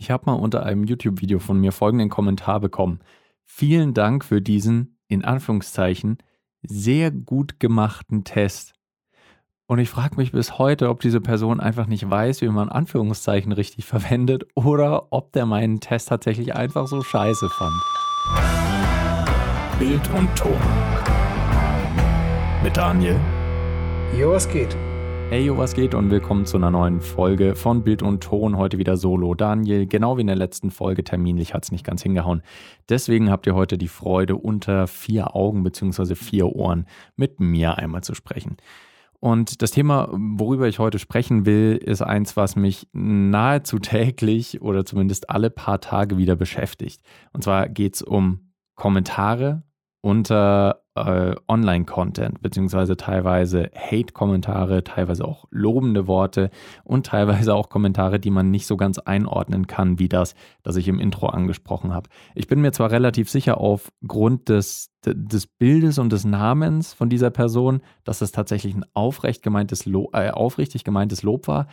Ich habe mal unter einem YouTube-Video von mir folgenden Kommentar bekommen. Vielen Dank für diesen, in Anführungszeichen, sehr gut gemachten Test. Und ich frage mich bis heute, ob diese Person einfach nicht weiß, wie man Anführungszeichen richtig verwendet oder ob der meinen Test tatsächlich einfach so scheiße fand. Bild und Ton. Mit Daniel. Jo, was geht? Hey, yo, was geht und willkommen zu einer neuen Folge von Bild und Ton. Heute wieder solo. Daniel, genau wie in der letzten Folge terminlich hat es nicht ganz hingehauen. Deswegen habt ihr heute die Freude, unter vier Augen bzw. vier Ohren mit mir einmal zu sprechen. Und das Thema, worüber ich heute sprechen will, ist eins, was mich nahezu täglich oder zumindest alle paar Tage wieder beschäftigt. Und zwar geht es um Kommentare unter äh, Online-Content, beziehungsweise teilweise Hate-Kommentare, teilweise auch lobende Worte und teilweise auch Kommentare, die man nicht so ganz einordnen kann, wie das, das ich im Intro angesprochen habe. Ich bin mir zwar relativ sicher aufgrund des, des Bildes und des Namens von dieser Person, dass es tatsächlich ein aufrecht gemeintes Lob, äh, aufrichtig gemeintes Lob war,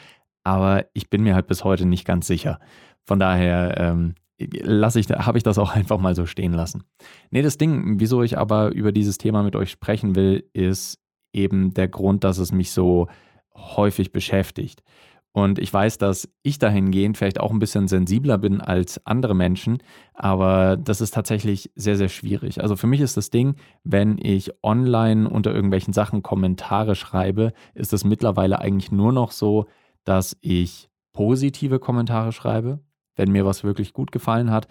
aber ich bin mir halt bis heute nicht ganz sicher. Von daher ähm, lasse ich, habe ich das auch einfach mal so stehen lassen. Nee, das Ding, wieso ich aber über dieses Thema mit euch sprechen will, ist eben der Grund, dass es mich so häufig beschäftigt. Und ich weiß, dass ich dahingehend vielleicht auch ein bisschen sensibler bin als andere Menschen, aber das ist tatsächlich sehr, sehr schwierig. Also für mich ist das Ding, wenn ich online unter irgendwelchen Sachen Kommentare schreibe, ist es mittlerweile eigentlich nur noch so, dass ich positive Kommentare schreibe, wenn mir was wirklich gut gefallen hat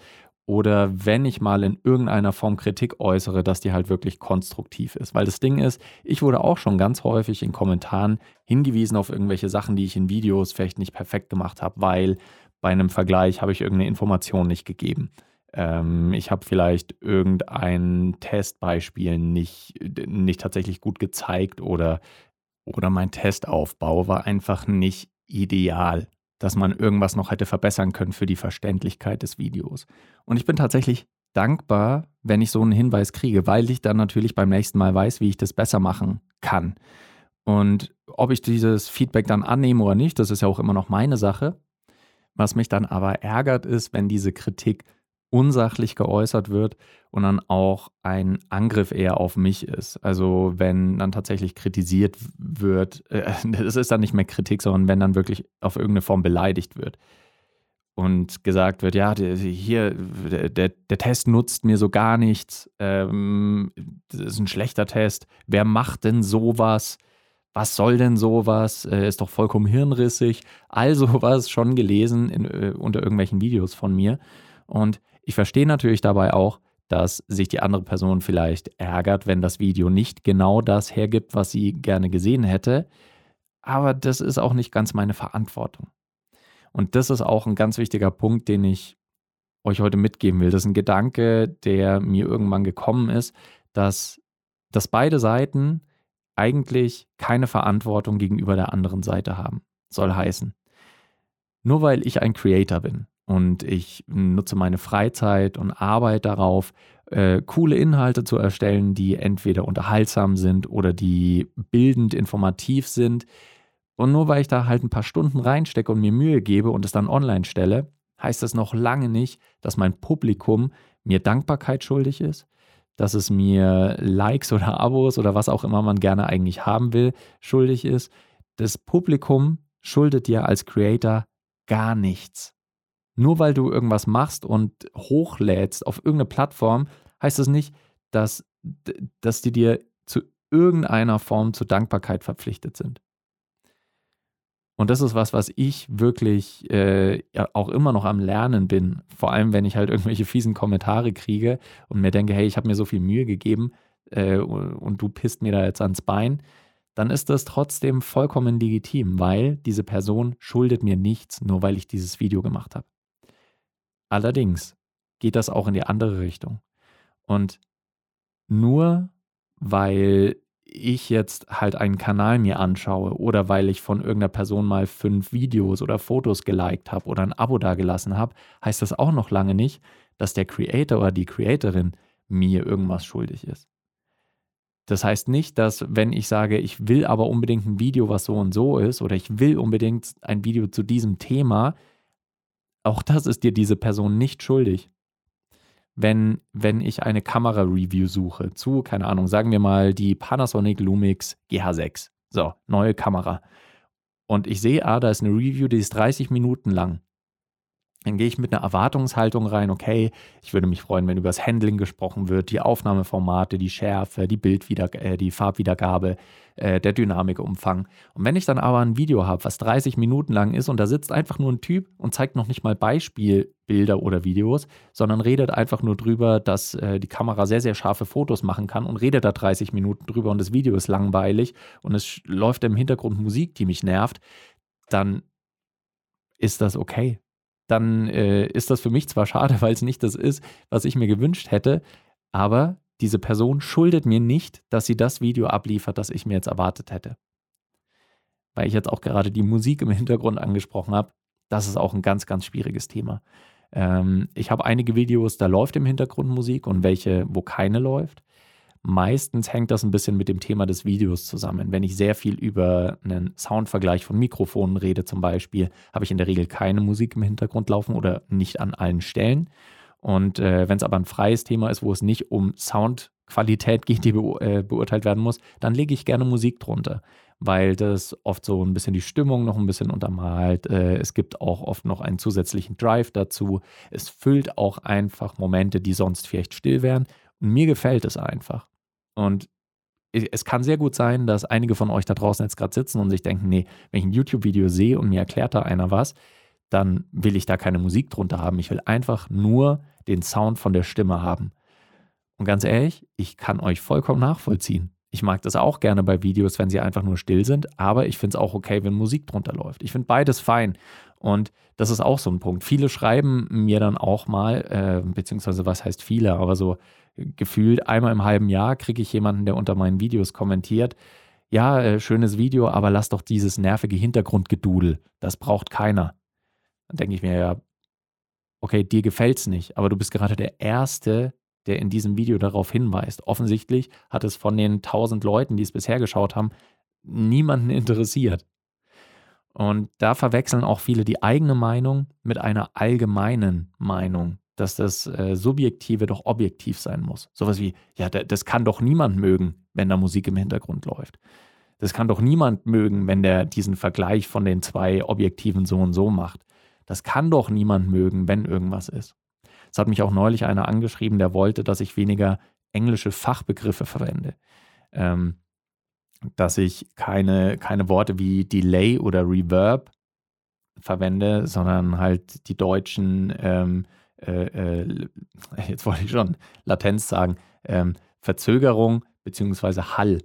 oder wenn ich mal in irgendeiner Form Kritik äußere, dass die halt wirklich konstruktiv ist. Weil das Ding ist, ich wurde auch schon ganz häufig in Kommentaren hingewiesen auf irgendwelche Sachen, die ich in Videos vielleicht nicht perfekt gemacht habe, weil bei einem Vergleich habe ich irgendeine Information nicht gegeben. Ähm, ich habe vielleicht irgendein Testbeispiel nicht, nicht tatsächlich gut gezeigt oder, oder mein Testaufbau war einfach nicht ideal dass man irgendwas noch hätte verbessern können für die Verständlichkeit des Videos. Und ich bin tatsächlich dankbar, wenn ich so einen Hinweis kriege, weil ich dann natürlich beim nächsten Mal weiß, wie ich das besser machen kann. Und ob ich dieses Feedback dann annehme oder nicht, das ist ja auch immer noch meine Sache. Was mich dann aber ärgert, ist, wenn diese Kritik unsachlich geäußert wird und dann auch ein Angriff eher auf mich ist. Also wenn dann tatsächlich kritisiert wird, äh, ist dann nicht mehr Kritik, sondern wenn dann wirklich auf irgendeine Form beleidigt wird und gesagt wird, ja, hier, der, der Test nutzt mir so gar nichts, ähm, das ist ein schlechter Test, wer macht denn sowas? Was soll denn sowas? Äh, ist doch vollkommen hirnrissig. All sowas schon gelesen in, äh, unter irgendwelchen Videos von mir. Und ich verstehe natürlich dabei auch, dass sich die andere Person vielleicht ärgert, wenn das Video nicht genau das hergibt, was sie gerne gesehen hätte. Aber das ist auch nicht ganz meine Verantwortung. Und das ist auch ein ganz wichtiger Punkt, den ich euch heute mitgeben will. Das ist ein Gedanke, der mir irgendwann gekommen ist, dass, dass beide Seiten eigentlich keine Verantwortung gegenüber der anderen Seite haben. Soll heißen, nur weil ich ein Creator bin und ich nutze meine Freizeit und arbeite darauf, äh, coole Inhalte zu erstellen, die entweder unterhaltsam sind oder die bildend informativ sind. Und nur weil ich da halt ein paar Stunden reinstecke und mir Mühe gebe und es dann online stelle, heißt das noch lange nicht, dass mein Publikum mir Dankbarkeit schuldig ist, dass es mir Likes oder Abos oder was auch immer man gerne eigentlich haben will, schuldig ist. Das Publikum schuldet dir als Creator gar nichts. Nur weil du irgendwas machst und hochlädst auf irgendeine Plattform, heißt das nicht, dass, dass die dir zu irgendeiner Form zur Dankbarkeit verpflichtet sind. Und das ist was, was ich wirklich äh, auch immer noch am Lernen bin. Vor allem, wenn ich halt irgendwelche fiesen Kommentare kriege und mir denke, hey, ich habe mir so viel Mühe gegeben äh, und du pisst mir da jetzt ans Bein, dann ist das trotzdem vollkommen legitim, weil diese Person schuldet mir nichts, nur weil ich dieses Video gemacht habe. Allerdings geht das auch in die andere Richtung. Und nur weil ich jetzt halt einen Kanal mir anschaue oder weil ich von irgendeiner Person mal fünf Videos oder Fotos geliked habe oder ein Abo dagelassen habe, heißt das auch noch lange nicht, dass der Creator oder die Creatorin mir irgendwas schuldig ist. Das heißt nicht, dass wenn ich sage, ich will aber unbedingt ein Video, was so und so ist, oder ich will unbedingt ein Video zu diesem Thema, auch das ist dir diese Person nicht schuldig. Wenn, wenn ich eine Kamera-Review suche zu, keine Ahnung, sagen wir mal die Panasonic Lumix GH6. So, neue Kamera. Und ich sehe, ah, da ist eine Review, die ist 30 Minuten lang dann gehe ich mit einer Erwartungshaltung rein, okay, ich würde mich freuen, wenn über das Handling gesprochen wird, die Aufnahmeformate, die Schärfe, die Bildwieder äh, die Farbwiedergabe, äh, der Dynamikumfang. Und wenn ich dann aber ein Video habe, was 30 Minuten lang ist und da sitzt einfach nur ein Typ und zeigt noch nicht mal Beispielbilder oder Videos, sondern redet einfach nur drüber, dass äh, die Kamera sehr, sehr scharfe Fotos machen kann und redet da 30 Minuten drüber und das Video ist langweilig und es läuft im Hintergrund Musik, die mich nervt, dann ist das okay dann äh, ist das für mich zwar schade, weil es nicht das ist, was ich mir gewünscht hätte, aber diese Person schuldet mir nicht, dass sie das Video abliefert, das ich mir jetzt erwartet hätte. Weil ich jetzt auch gerade die Musik im Hintergrund angesprochen habe, das ist auch ein ganz, ganz schwieriges Thema. Ähm, ich habe einige Videos, da läuft im Hintergrund Musik und welche, wo keine läuft. Meistens hängt das ein bisschen mit dem Thema des Videos zusammen. Wenn ich sehr viel über einen Soundvergleich von Mikrofonen rede, zum Beispiel, habe ich in der Regel keine Musik im Hintergrund laufen oder nicht an allen Stellen. Und äh, wenn es aber ein freies Thema ist, wo es nicht um Soundqualität geht, die beur äh, beurteilt werden muss, dann lege ich gerne Musik drunter, weil das oft so ein bisschen die Stimmung noch ein bisschen untermalt. Äh, es gibt auch oft noch einen zusätzlichen Drive dazu. Es füllt auch einfach Momente, die sonst vielleicht still wären. Und mir gefällt es einfach. Und es kann sehr gut sein, dass einige von euch da draußen jetzt gerade sitzen und sich denken, nee, wenn ich ein YouTube-Video sehe und mir erklärt da einer was, dann will ich da keine Musik drunter haben. Ich will einfach nur den Sound von der Stimme haben. Und ganz ehrlich, ich kann euch vollkommen nachvollziehen. Ich mag das auch gerne bei Videos, wenn sie einfach nur still sind, aber ich finde es auch okay, wenn Musik drunter läuft. Ich finde beides fein. Und das ist auch so ein Punkt. Viele schreiben mir dann auch mal, äh, beziehungsweise was heißt viele, aber so gefühlt einmal im halben Jahr kriege ich jemanden, der unter meinen Videos kommentiert, ja, äh, schönes Video, aber lass doch dieses nervige Hintergrundgedudel. Das braucht keiner. Dann denke ich mir ja, okay, dir gefällt es nicht, aber du bist gerade der Erste, der in diesem Video darauf hinweist. Offensichtlich hat es von den tausend Leuten, die es bisher geschaut haben, niemanden interessiert. Und da verwechseln auch viele die eigene Meinung mit einer allgemeinen Meinung dass das äh, Subjektive doch objektiv sein muss. Sowas wie, ja, das kann doch niemand mögen, wenn da Musik im Hintergrund läuft. Das kann doch niemand mögen, wenn der diesen Vergleich von den zwei Objektiven so und so macht. Das kann doch niemand mögen, wenn irgendwas ist. Es hat mich auch neulich einer angeschrieben, der wollte, dass ich weniger englische Fachbegriffe verwende. Ähm, dass ich keine, keine Worte wie Delay oder Reverb verwende, sondern halt die deutschen ähm, äh, äh, jetzt wollte ich schon Latenz sagen, ähm, Verzögerung bzw. Hall,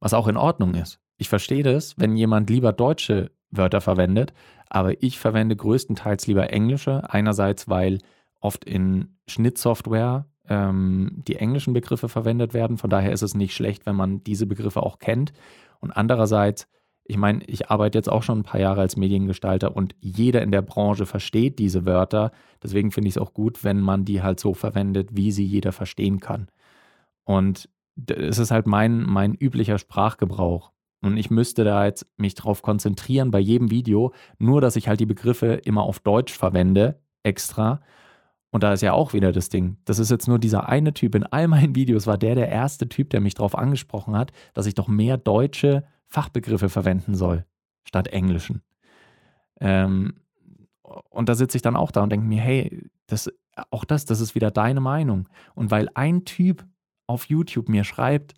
was auch in Ordnung ist. Ich verstehe das, wenn jemand lieber deutsche Wörter verwendet, aber ich verwende größtenteils lieber englische. Einerseits, weil oft in Schnittsoftware ähm, die englischen Begriffe verwendet werden. Von daher ist es nicht schlecht, wenn man diese Begriffe auch kennt. Und andererseits, ich meine, ich arbeite jetzt auch schon ein paar Jahre als Mediengestalter und jeder in der Branche versteht diese Wörter. Deswegen finde ich es auch gut, wenn man die halt so verwendet, wie sie jeder verstehen kann. Und es ist halt mein, mein üblicher Sprachgebrauch. Und ich müsste da jetzt mich drauf konzentrieren bei jedem Video, nur dass ich halt die Begriffe immer auf Deutsch verwende, extra. Und da ist ja auch wieder das Ding. Das ist jetzt nur dieser eine Typ. In all meinen Videos war der der erste Typ, der mich darauf angesprochen hat, dass ich doch mehr deutsche Fachbegriffe verwenden soll, statt englischen. Ähm, und da sitze ich dann auch da und denke mir, hey, das, auch das, das ist wieder deine Meinung. Und weil ein Typ auf YouTube mir schreibt,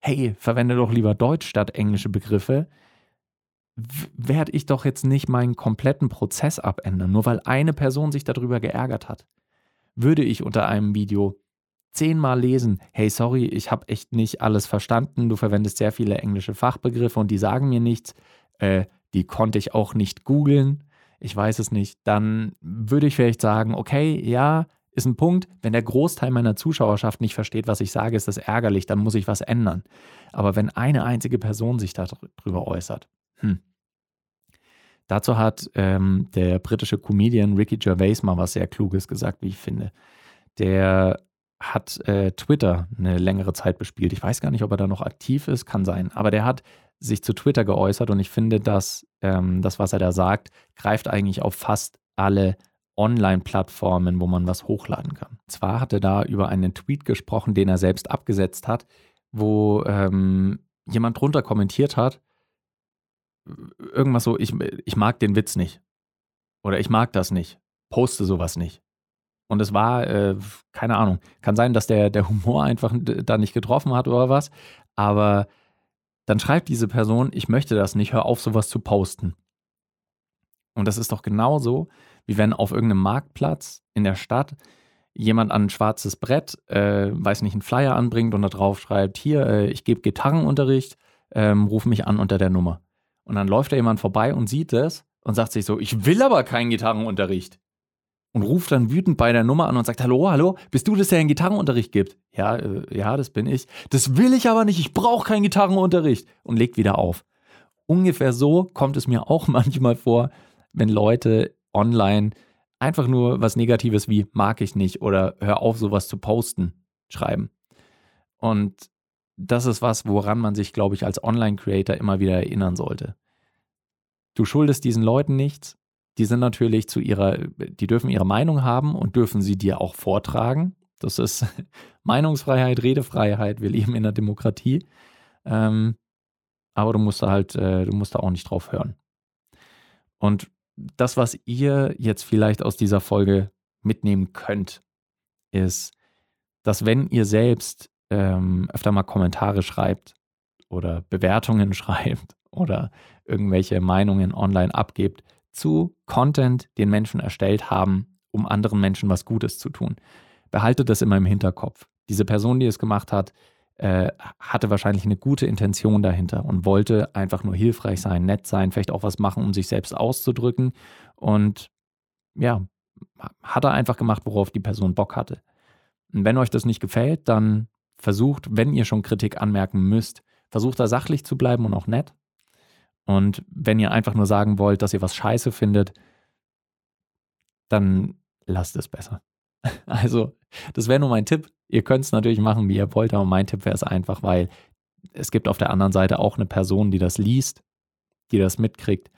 hey, verwende doch lieber Deutsch statt englische Begriffe, werde ich doch jetzt nicht meinen kompletten Prozess abändern, nur weil eine Person sich darüber geärgert hat. Würde ich unter einem Video zehnmal lesen, hey, sorry, ich habe echt nicht alles verstanden, du verwendest sehr viele englische Fachbegriffe und die sagen mir nichts, äh, die konnte ich auch nicht googeln, ich weiß es nicht, dann würde ich vielleicht sagen, okay, ja, ist ein Punkt. Wenn der Großteil meiner Zuschauerschaft nicht versteht, was ich sage, ist das ärgerlich, dann muss ich was ändern. Aber wenn eine einzige Person sich darüber äußert, hm. Dazu hat ähm, der britische Comedian Ricky Gervais mal was sehr Kluges gesagt, wie ich finde. Der hat äh, Twitter eine längere Zeit bespielt. Ich weiß gar nicht, ob er da noch aktiv ist, kann sein. Aber der hat sich zu Twitter geäußert und ich finde, dass ähm, das, was er da sagt, greift eigentlich auf fast alle Online-Plattformen, wo man was hochladen kann. Zwar hat er da über einen Tweet gesprochen, den er selbst abgesetzt hat, wo ähm, jemand drunter kommentiert hat, irgendwas so, ich, ich mag den Witz nicht. Oder ich mag das nicht. Poste sowas nicht. Und es war, äh, keine Ahnung, kann sein, dass der, der Humor einfach da nicht getroffen hat oder was. Aber dann schreibt diese Person, ich möchte das nicht, hör auf, sowas zu posten. Und das ist doch genauso, wie wenn auf irgendeinem Marktplatz in der Stadt jemand an ein schwarzes Brett, äh, weiß nicht, einen Flyer anbringt und da drauf schreibt, hier, äh, ich gebe Gitarrenunterricht, ähm, ruf mich an unter der Nummer. Und dann läuft da jemand vorbei und sieht es und sagt sich so, ich will aber keinen Gitarrenunterricht. Und ruft dann wütend bei der Nummer an und sagt, hallo, hallo, bist du das, der einen Gitarrenunterricht gibt? Ja, äh, ja, das bin ich. Das will ich aber nicht, ich brauche keinen Gitarrenunterricht. Und legt wieder auf. Ungefähr so kommt es mir auch manchmal vor, wenn Leute online einfach nur was Negatives wie mag ich nicht oder hör auf, sowas zu posten, schreiben. Und das ist was, woran man sich, glaube ich, als Online-Creator immer wieder erinnern sollte. Du schuldest diesen Leuten nichts. Die sind natürlich zu ihrer, die dürfen ihre Meinung haben und dürfen sie dir auch vortragen. Das ist Meinungsfreiheit, Redefreiheit. Wir leben in einer Demokratie. Ähm, aber du musst da halt, äh, du musst da auch nicht drauf hören. Und das, was ihr jetzt vielleicht aus dieser Folge mitnehmen könnt, ist, dass wenn ihr selbst ähm, öfter mal Kommentare schreibt oder Bewertungen schreibt oder irgendwelche Meinungen online abgebt zu Content, den Menschen erstellt haben, um anderen Menschen was Gutes zu tun. Behaltet das immer im Hinterkopf. Diese Person, die es gemacht hat, äh, hatte wahrscheinlich eine gute Intention dahinter und wollte einfach nur hilfreich sein, nett sein, vielleicht auch was machen, um sich selbst auszudrücken. Und ja, hat er einfach gemacht, worauf die Person Bock hatte. Und wenn euch das nicht gefällt, dann versucht, wenn ihr schon Kritik anmerken müsst, versucht da sachlich zu bleiben und auch nett. Und wenn ihr einfach nur sagen wollt, dass ihr was scheiße findet, dann lasst es besser. Also, das wäre nur mein Tipp. Ihr könnt es natürlich machen, wie ihr wollt, aber mein Tipp wäre es einfach, weil es gibt auf der anderen Seite auch eine Person, die das liest, die das mitkriegt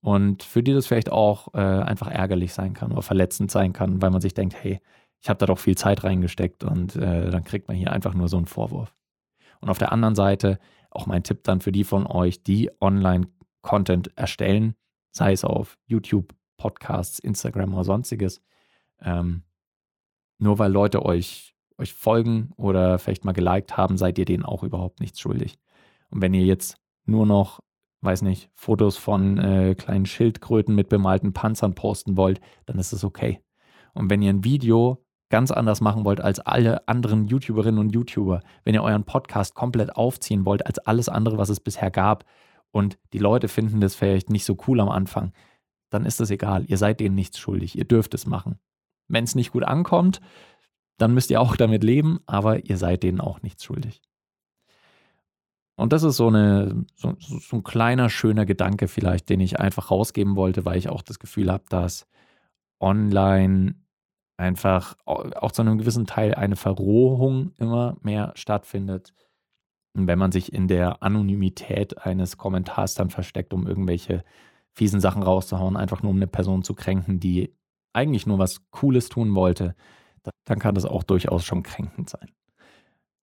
und für die das vielleicht auch äh, einfach ärgerlich sein kann oder verletzend sein kann, weil man sich denkt, hey, ich habe da doch viel Zeit reingesteckt und äh, dann kriegt man hier einfach nur so einen Vorwurf. Und auf der anderen Seite auch mein Tipp dann für die von euch, die Online-Content erstellen, sei es auf YouTube, Podcasts, Instagram oder sonstiges. Ähm, nur weil Leute euch, euch folgen oder vielleicht mal geliked haben, seid ihr denen auch überhaupt nichts schuldig. Und wenn ihr jetzt nur noch, weiß nicht, Fotos von äh, kleinen Schildkröten mit bemalten Panzern posten wollt, dann ist es okay. Und wenn ihr ein Video ganz anders machen wollt als alle anderen YouTuberinnen und YouTuber, wenn ihr euren Podcast komplett aufziehen wollt als alles andere, was es bisher gab und die Leute finden das vielleicht nicht so cool am Anfang, dann ist das egal. Ihr seid denen nichts schuldig. Ihr dürft es machen. Wenn es nicht gut ankommt, dann müsst ihr auch damit leben, aber ihr seid denen auch nichts schuldig. Und das ist so, eine, so, so ein kleiner, schöner Gedanke vielleicht, den ich einfach rausgeben wollte, weil ich auch das Gefühl habe, dass online einfach auch zu einem gewissen Teil eine Verrohung immer mehr stattfindet. Wenn man sich in der Anonymität eines Kommentars dann versteckt, um irgendwelche fiesen Sachen rauszuhauen, einfach nur um eine Person zu kränken, die eigentlich nur was Cooles tun wollte, dann kann das auch durchaus schon kränkend sein.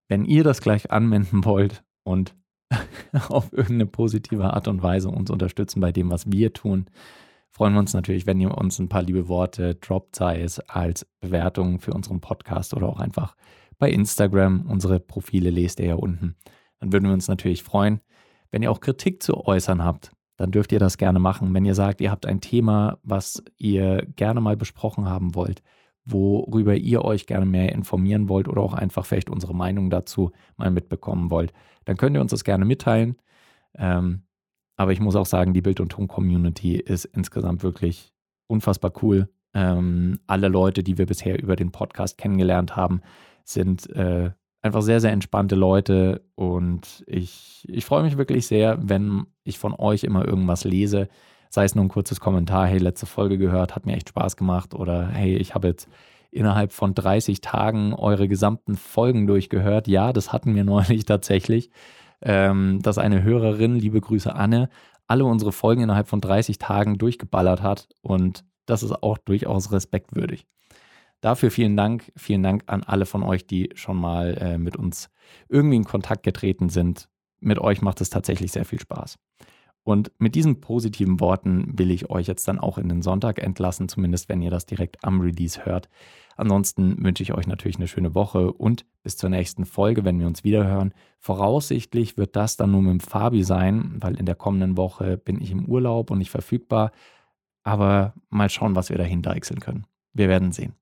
Wenn ihr das gleich anwenden wollt und auf irgendeine positive Art und Weise uns unterstützen bei dem, was wir tun, freuen wir uns natürlich, wenn ihr uns ein paar liebe Worte droppt, sei es als Bewertung für unseren Podcast oder auch einfach bei Instagram. Unsere Profile lest ihr ja unten. Dann würden wir uns natürlich freuen. Wenn ihr auch Kritik zu äußern habt, dann dürft ihr das gerne machen. Wenn ihr sagt, ihr habt ein Thema, was ihr gerne mal besprochen haben wollt, worüber ihr euch gerne mehr informieren wollt oder auch einfach vielleicht unsere Meinung dazu mal mitbekommen wollt, dann könnt ihr uns das gerne mitteilen. Ähm, aber ich muss auch sagen, die Bild- und Ton-Community ist insgesamt wirklich unfassbar cool. Ähm, alle Leute, die wir bisher über den Podcast kennengelernt haben, sind äh, einfach sehr, sehr entspannte Leute und ich, ich freue mich wirklich sehr, wenn ich von euch immer irgendwas lese, sei es nur ein kurzes Kommentar, hey, letzte Folge gehört, hat mir echt Spaß gemacht oder hey, ich habe jetzt innerhalb von 30 Tagen eure gesamten Folgen durchgehört. Ja, das hatten wir neulich tatsächlich ähm, dass eine Hörerin, liebe Grüße Anne, alle unsere Folgen innerhalb von 30 Tagen durchgeballert hat und das ist auch durchaus respektwürdig. Dafür vielen Dank. Vielen Dank an alle von euch, die schon mal äh, mit uns irgendwie in Kontakt getreten sind. Mit euch macht es tatsächlich sehr viel Spaß. Und mit diesen positiven Worten will ich euch jetzt dann auch in den Sonntag entlassen, zumindest wenn ihr das direkt am Release hört. Ansonsten wünsche ich euch natürlich eine schöne Woche und bis zur nächsten Folge, wenn wir uns wiederhören. Voraussichtlich wird das dann nur mit dem Fabi sein, weil in der kommenden Woche bin ich im Urlaub und nicht verfügbar. Aber mal schauen, was wir dahin deichseln können. Wir werden sehen.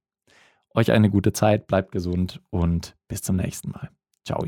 Euch eine gute Zeit, bleibt gesund und bis zum nächsten Mal. Ciao.